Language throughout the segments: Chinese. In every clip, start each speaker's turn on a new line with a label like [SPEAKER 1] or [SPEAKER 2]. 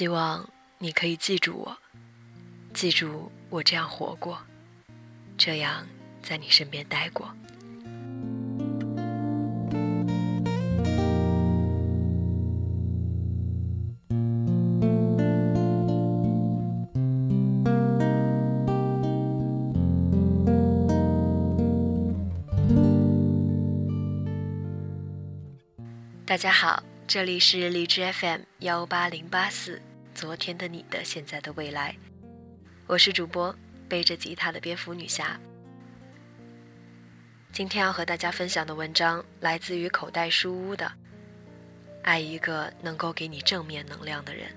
[SPEAKER 1] 希望你可以记住我，记住我这样活过，这样在你身边待过。大家好，这里是荔枝 FM 幺八零八四。昨天的你的现在的未来，我是主播背着吉他的蝙蝠女侠。今天要和大家分享的文章来自于口袋书屋的《爱一个能够给你正面能量的人》。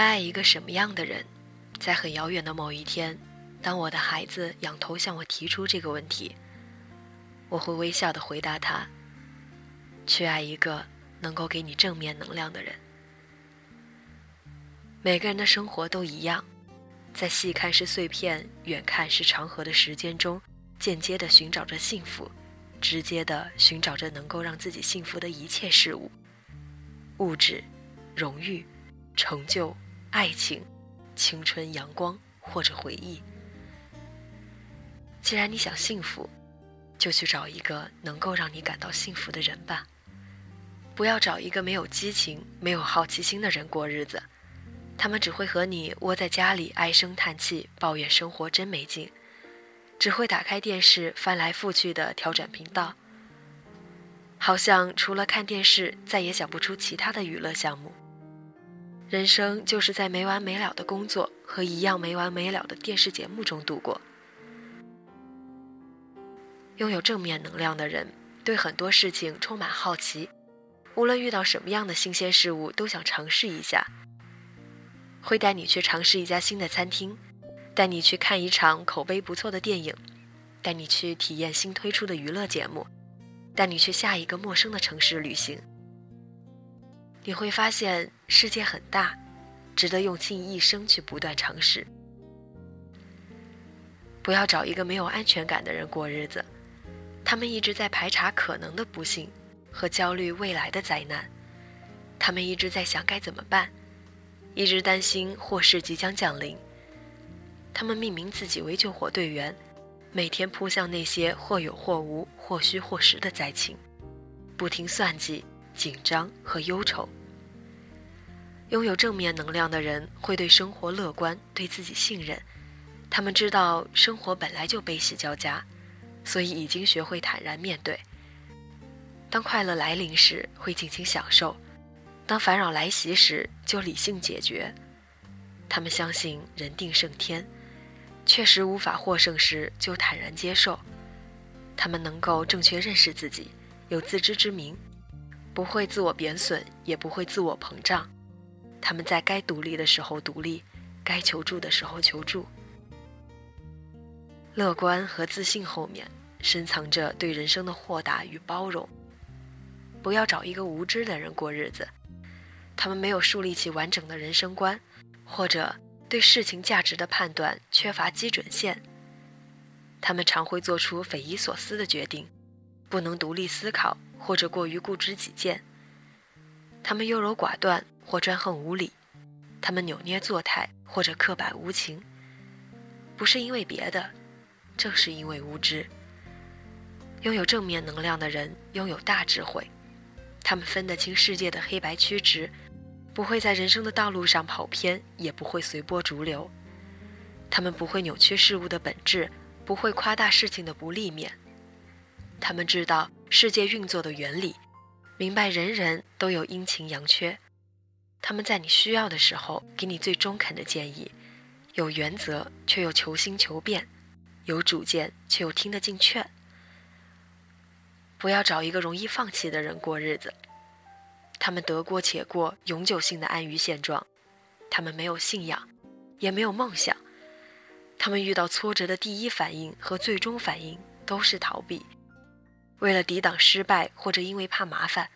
[SPEAKER 1] 该爱一个什么样的人？在很遥远的某一天，当我的孩子仰头向我提出这个问题，我会微笑的回答他：去爱一个能够给你正面能量的人。每个人的生活都一样，在细看是碎片，远看是长河的时间中，间接的寻找着幸福，直接的寻找着能够让自己幸福的一切事物，物质、荣誉。成就、爱情、青春、阳光或者回忆。既然你想幸福，就去找一个能够让你感到幸福的人吧。不要找一个没有激情、没有好奇心的人过日子，他们只会和你窝在家里唉声叹气，抱怨生活真没劲，只会打开电视翻来覆去的调转频道，好像除了看电视，再也想不出其他的娱乐项目。人生就是在没完没了的工作和一样没完没了的电视节目中度过。拥有正面能量的人，对很多事情充满好奇，无论遇到什么样的新鲜事物，都想尝试一下。会带你去尝试一家新的餐厅，带你去看一场口碑不错的电影，带你去体验新推出的娱乐节目，带你去下一个陌生的城市旅行。你会发现世界很大，值得用尽一生去不断尝试。不要找一个没有安全感的人过日子，他们一直在排查可能的不幸和焦虑未来的灾难，他们一直在想该怎么办，一直担心祸事即将降临。他们命名自己为救火队员，每天扑向那些或有或无、或虚或实的灾情，不停算计。紧张和忧愁。拥有正面能量的人会对生活乐观，对自己信任。他们知道生活本来就悲喜交加，所以已经学会坦然面对。当快乐来临时，会尽情享受；当烦扰来袭时，就理性解决。他们相信人定胜天，确实无法获胜时，就坦然接受。他们能够正确认识自己，有自知之明。不会自我贬损，也不会自我膨胀。他们在该独立的时候独立，该求助的时候求助。乐观和自信后面深藏着对人生的豁达与包容。不要找一个无知的人过日子，他们没有树立起完整的人生观，或者对事情价值的判断缺乏基准线。他们常会做出匪夷所思的决定，不能独立思考。或者过于固执己见，他们优柔寡断或专横无理，他们扭捏作态或者刻板无情，不是因为别的，正是因为无知。拥有正面能量的人拥有大智慧，他们分得清世界的黑白曲直，不会在人生的道路上跑偏，也不会随波逐流。他们不会扭曲事物的本质，不会夸大事情的不利面。他们知道。世界运作的原理，明白人人都有阴晴阳缺，他们在你需要的时候给你最中肯的建议，有原则却又求新求变，有主见却又听得进劝。不要找一个容易放弃的人过日子，他们得过且过，永久性的安于现状，他们没有信仰，也没有梦想，他们遇到挫折的第一反应和最终反应都是逃避。为了抵挡失败，或者因为怕麻烦，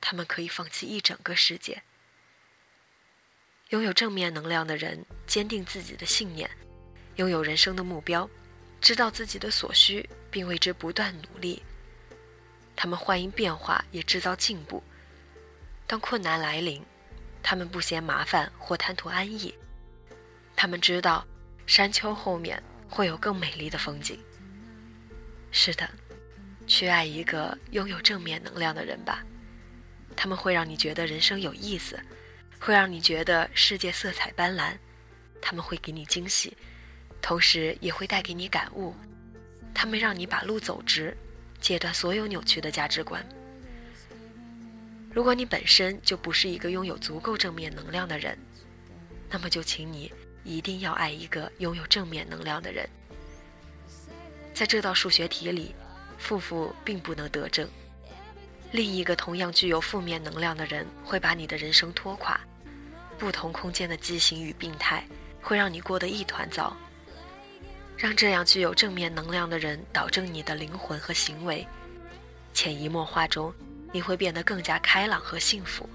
[SPEAKER 1] 他们可以放弃一整个世界。拥有正面能量的人，坚定自己的信念，拥有人生的目标，知道自己的所需，并为之不断努力。他们欢迎变化，也制造进步。当困难来临，他们不嫌麻烦或贪图安逸。他们知道，山丘后面会有更美丽的风景。是的，去爱一个拥有正面能量的人吧，他们会让你觉得人生有意思。会让你觉得世界色彩斑斓，他们会给你惊喜，同时也会带给你感悟。他们让你把路走直，戒断所有扭曲的价值观。如果你本身就不是一个拥有足够正面能量的人，那么就请你一定要爱一个拥有正面能量的人。在这道数学题里，负负并不能得正，另一个同样具有负面能量的人会把你的人生拖垮。不同空间的畸形与病态，会让你过得一团糟。让这样具有正面能量的人导正你的灵魂和行为，潜移默化中，你会变得更加开朗和幸福。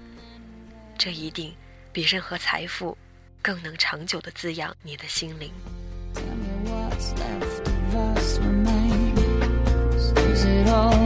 [SPEAKER 1] 这一定比任何财富更能长久的滋养你的心灵。to